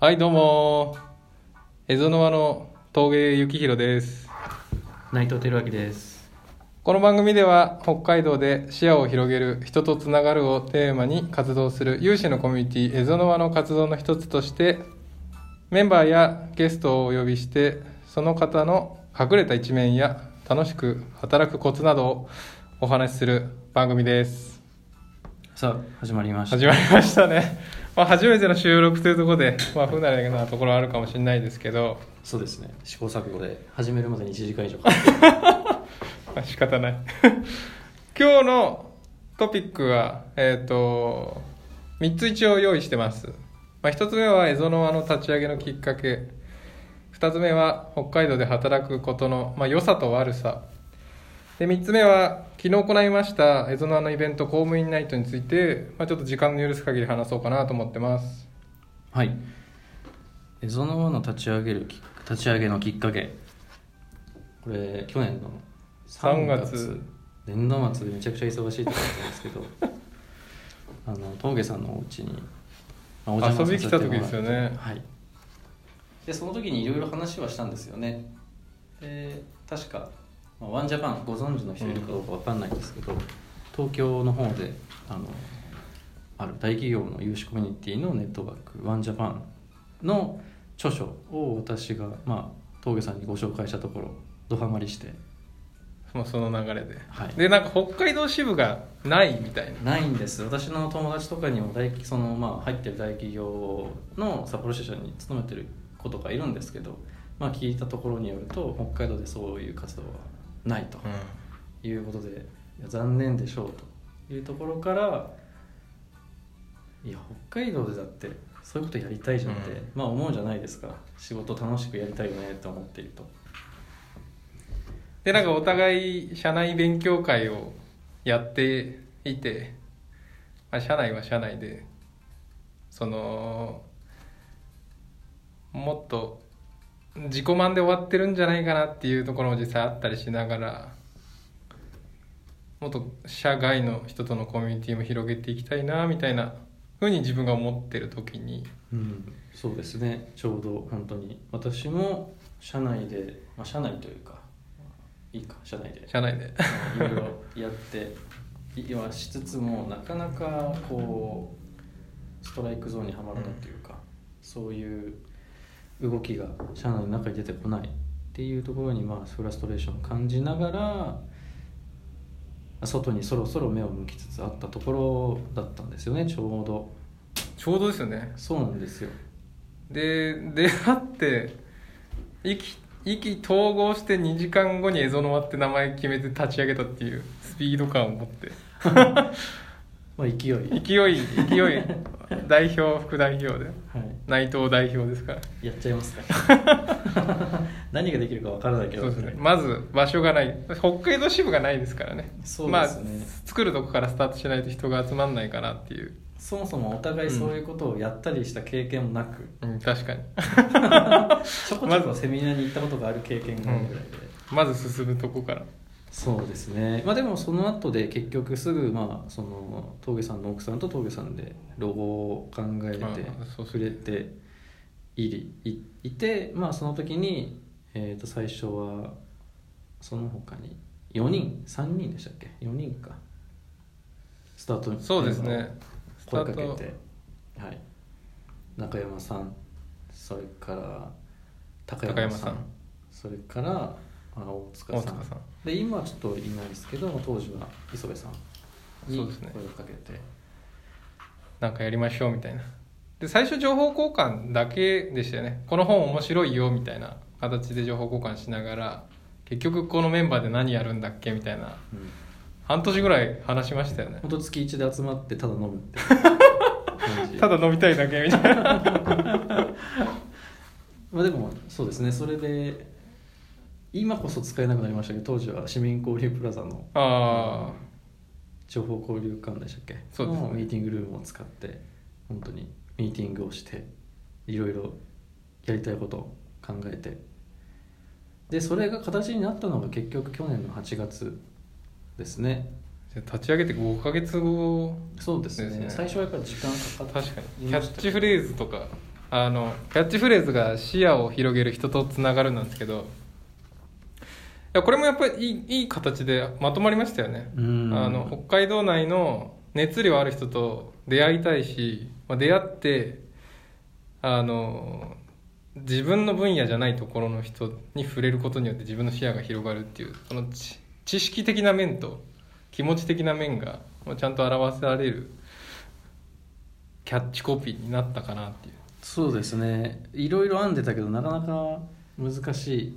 はい、どうも。蝦夷沼の峠幸宏です。内藤輝明ですこの番組では北海道で視野を広げる人とつながるをテーマに活動する有志のコミュニティ蝦夷沼の活動の一つとしてメンバーやゲストをお呼びしてその方の隠れた一面や楽しく働くコツなどをお話しする番組です。さあ始まりました始まりましたね。まあ初めての収録というところで、まあ不慣れなところあるかもしれないですけど、そうですね。試行錯誤で始めるまでに1時間以上か まあ仕方ない。今日のトピックはえっ、と3つ一応用意してます、まあ、1つ目は蝦夷の輪の立ち上げのきっかけ。2つ目は北海道で働くことの、まあ、良さと悪さで3つ目は昨日行いました蝦夷の輪のイベント公務員ナイトについて、まあ、ちょっと時間の許す限り話そうかなと思ってます。はい。蝦夷の輪の立ち上げるき立ち上げのきっかけ。これ去年の3月。年度末でめちゃくちゃ忙しいって感じなんですけど。あの峠さんのお家に、まあお遊び来た時ですよね。はい。でその時にいろいろ話はしたんですよね。で確か、まあ、ワンジャパンご存知の人いるかどうかわかんないんですけど、東京の方であのある大企業の有志コミュニティのネットワークワンジャパンの著書を私が、まあ、峠さんにご紹介したところドハマりして。もうその流れで、はい。でなんか北海道支部がないみたいな。ないんです。私の友達とかにも大その、まあ、入ってる大企業の札幌支社に勤めてる子とかいるんですけど、まあ、聞いたところによると北海道でそういう活動はないということで、いや残念でしょうというところからいや北海道でだってそういうことやりたいじゃんって、うん。まあ思うじゃないですか。仕事楽しくやりたいよねと思っていると。でなんかお互い社内勉強会をやっていて、まあ、社内は社内でそのもっと自己満で終わってるんじゃないかなっていうところも実際あったりしながらもっと社外の人とのコミュニティも広げていきたいなみたいなふうに自分が思ってる時に。うん、そうですね。ちょうど本当に。私も社内で、まあ、社内というかいいか社内で。社内で。いろいろやっていはしつつもなかなかこうストライクゾーンにはまらないというか、そういう動きが社内の中に出てこないっていうところにまあフラストレーションを感じながら外にそろそろ目を向きつつあったところだったんですよねちょうど。ちょうどですよね。そうなんですよ。で出会って意気意気統合して2時間後に蝦夷の輪って名前決めて立ち上げたっていうスピード感を持って。まあ勢い。勢い勢い。代表副代表で。はい内藤代表ですから。やっちゃいますか。何ができるかわからないけど。そうですね。まず場所がない。北海道支部がないですからね。そうまあですね。作るとこからスタートしないと人が集まんないかなっていう、そもそもお互いそういうことをやったりした経験もなく、うん、確かに。ちょこちょこセミナーに行ったことがある経験があるぐらいで、まず進むとこからそうですね。まあでもその後で結局すぐまあその峠さんの奥さんと峠さんでロゴを考えて触れていりいいてまあその時に、えー、と最初はその他に4人3人でしたっけ？4人か。スタートそうですね。声かけて、はい、中山さんそれから高山さん。それからあ大塚さん。で今はちょっといないですけど当時は磯部さんに声をそうですね。かけて、なんかやりましょうみたいな。で最初情報交換だけでしたよね。この本面白いよみたいな形で情報交換しながら結局このメンバーで何やるんだっけみたいな。うん。半年ぐらい話しましたよね。本当月1で集まってただ飲むって ただ飲みたいだけみたいな。まあでもそうですね。それで今こそ使えなくなりましたけど当時は市民交流プラザのあ情報交流館でしたっけ？そうですね。のミーティングルームを使って本当にミーティングをしていろいろやりたいことを考えて。でそれが形になったのが結局去年の8月ですね。あ立ち上げて5ヶ月後そうですね。最初はやっぱり時間かかって確かに。キャッチフレーズとかあのキャッチフレーズが視野を広げる人とつながるなんですけどいやこれもやっぱりいいいい形でまとまりましたよね、うん。あの北海道内の熱量ある人と出会いたいし、まあ、出会ってあの自分の分野じゃないところの人に触れることによって自分の視野が広がるっていうその知知識的な面と気持ち的な面がちゃんと表せられるキャッチコピーになったかなっていう。そうですね。いろいろ編んでたけどなかなか難しい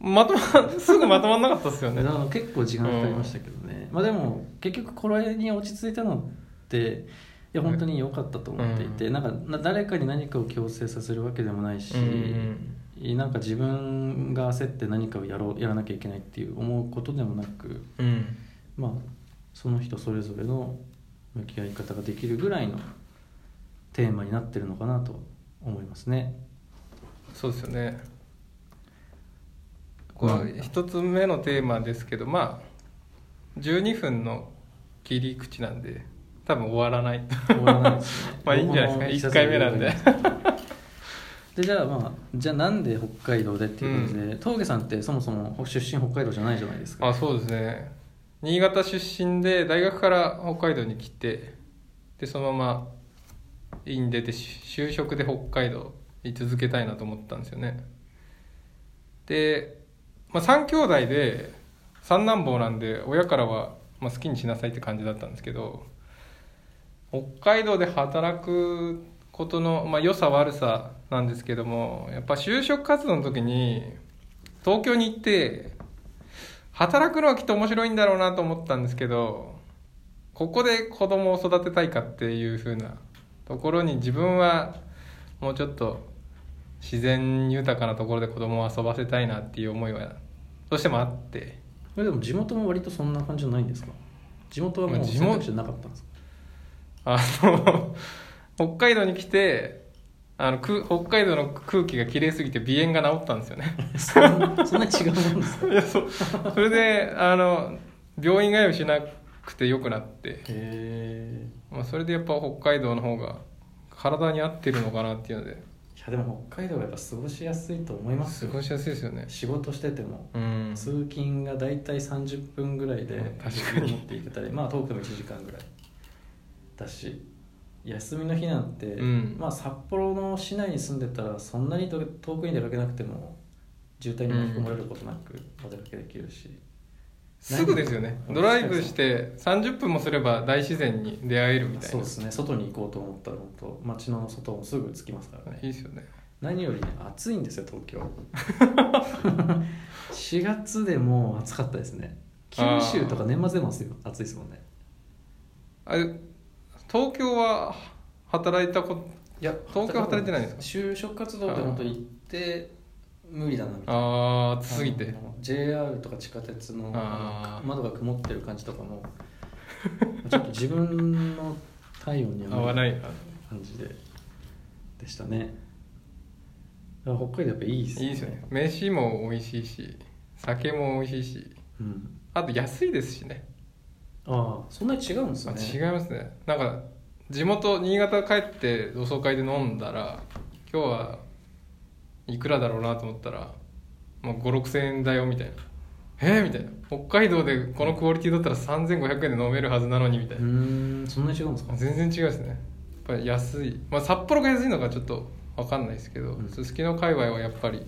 まとますぐまとまんなかったですよね。結構時間かかりましたけどね、まあでも結局これに落ち着いたのっていや本当に良かったと思っていて、うん。なんかな誰かに何かを強制させるわけでもないし、うんなんか自分が焦って何かをやろうやらなきゃいけないっていう思うことでもなくうん。まあその人それぞれの向き合い方ができるぐらいのテーマになってるのかなと思いますね。そうですよねこう一つ目のテーマですけどまあ12分の切り口なんで多分終わらない。終わらないですね。まあいいんじゃないですか。一回目なんで。で。じゃあまあじゃあなんで北海道でっていうことで、峠さんってそもそも出身北海道じゃないじゃないですか。あそうですね。新潟出身で大学から北海道に来てでそのまま院出てし就職で北海道に続けたいなと思ったんですよね。で、まあ、3兄弟で三男坊なんで親からは、まあ、好きにしなさいって感じだったんですけど北海道で働くことの、まあ、良さ悪さなんですけどもやっぱ就職活動の時に東京に行って働くのはきっと面白いんだろうなと思ったんですけどここで子供を育てたいかっていう風なところに自分はもうちょっと自然豊かなところで子供を遊ばせたいなっていう思いはどうしてもあって。えでも地元も割とそんな感じじゃないんですか？地元はもう選択肢なかったんですか？あの 北海道に来てあのく北海道の空気が綺麗すぎて鼻炎が治ったんですよね。そんな違うもんですか？いやそう。それであの病院通いしなくてよくなって。へえまあ、それでやっぱ北海道の方が体に合ってるのかなっていうので。いやでも北海道はやっぱ過ごしやすいと思いますよ。過ごしやすいですよね。仕事してても。うん。通勤が大体30分ぐらいでうん確かに。持っていけたりまあ遠くても1時間ぐらい。だし休みの日なんて、うん。まあ札幌の市内に住んでたらそんなに遠遠くに出かけなくても渋滞に巻き込まれることなくお出かけできるし、すぐですよね。何ドライブして30分もすれば大自然に出会えるみたいな。そうですね。外に行こうと思ったら本当街の外もすぐ着きますからね。いいですよね。何よりね暑いんですよ東京。4月でもう暑かったですね。九州とか年末でも暑い暑いですもんね。あれ東京は働いたこといや東京働いてないんですか？就職活動で本当行って無理だなみたいな。ああ暑すぎて。JR とか地下鉄の窓が曇ってる感じとかも ちょっと自分の体温に合わない。な感じででしたね。北海道やっぱいいですいいですよね。飯も美味しいし酒も美味しいし。うん、あと安いですしね。ああそんなに違うんですあね違いますね。なんか地元新潟帰って同窓会で飲んだら今日はいくらだろうなと思ったら、まあ、5 6千円だよみたいな。えー、みたいな。北海道でこのクオリティだったら3500円で飲めるはずなのにみたいうな、ーんそんなに違うんですか？全然違うですね。やっぱり安い、まあ、札幌が安いのかちょっと分かんないですけどうん。すすきの界隈はやっぱり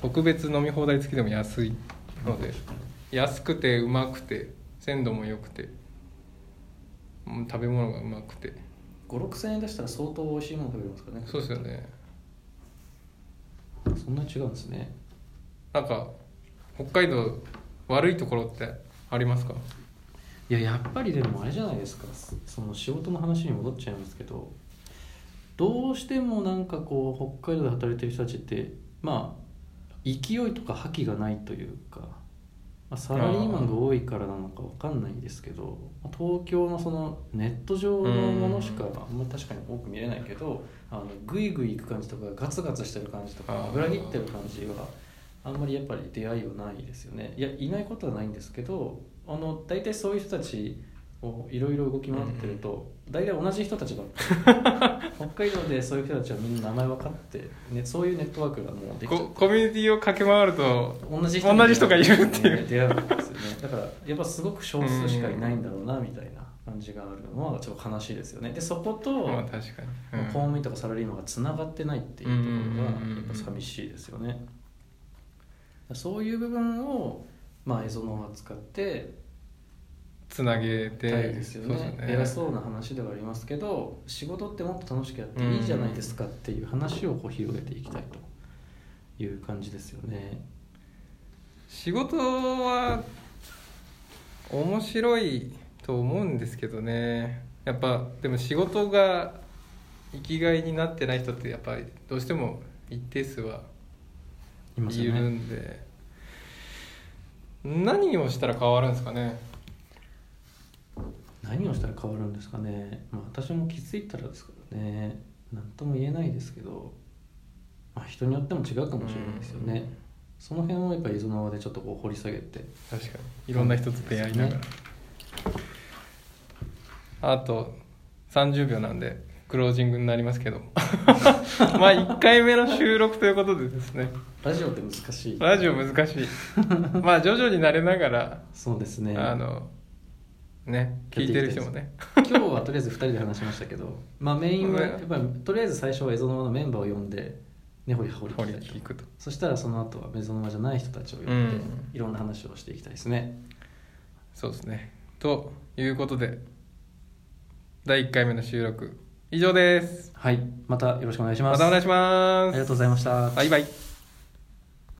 特別飲み放題付きでも安いので安くてうまくて鮮度も良くてうん食べ物がうまくて。5 6千円出したら相当美味しいもの食べれますからね。そうですよねそんなに違うんですね。なんか北海道悪いところってありますか？いややっぱりでもあれじゃないですか。その仕事の話に戻っちゃいますけどどうしてもなんかこう北海道で働いてる人たちってまあ勢いとか覇気がないというか、まあ、サラリーマンが多いからなのかわかんないですけどまあ東京のそのネット上のものしかあんまり確かに多く見れないけどあのグイグイ行く感じとかガツガツしてる感じとか裏切ってる感じはあんまりやっぱり出会いはないですよね。いやいないことはないんですけどあの大体そういう人たちこういろいろ動き回ってると、大体同じ人たちばっかり北海道でそういう人たちはみんな名前分かって、ね、そういうネットワークがもうできココミュニティを駆け回ると同じ同じ人がいるっていう。ね出会うんですよね。だからやっぱすごく少数しかいないんだろうなみたいな感じがあるのはちょっと悲しいですよね。でそこと、まあ確かに、うん。公務員とかサラリーマンがつながってないっていうところがやっぱ寂しいですよね。そういう部分をまあ映像のを使ってつなげてね。そうです偉そうな話ではありますけど仕事ってもっと楽しくやっていいじゃないですかっていう話をこう広げていきたいという感じですよね。仕事は面白いと思うんですけどね。やっぱでも仕事が生きがいになってない人ってやっぱりどうしても一定数はいるねんで、何をしたら変わるんですかね何をしたら変わるんですかね、まあ、私も気づいたらですからね。何とも言えないですけど、まあ、人によっても違うかもしれないですよね、うんその辺をやっぱり伊豆の輪でちょっとこう掘り下げて。確かに。いろんな人と出会いながら、ね。あと30秒なんでクロージングになりますけど。まあ1回目の収録ということでですね。ラジオって難しい。ラジオ難しい。まあ徐々に慣れながら、そうですね。あのね聞いてる人もね。今日はとりあえず2人で話しましたけど、まあ、メインはねやっぱりとりあえず最初はエゾノワのメンバーを呼んで根掘り葉掘り聞くと。そしたらその後はエゾノワじゃない人たちを呼んで、うん。いろんな話をしていきたいですね。そうですね。ということで第1回目の収録以上です。はい。またよろしくお願いします。またお願いします。ありがとうございました。バイバイ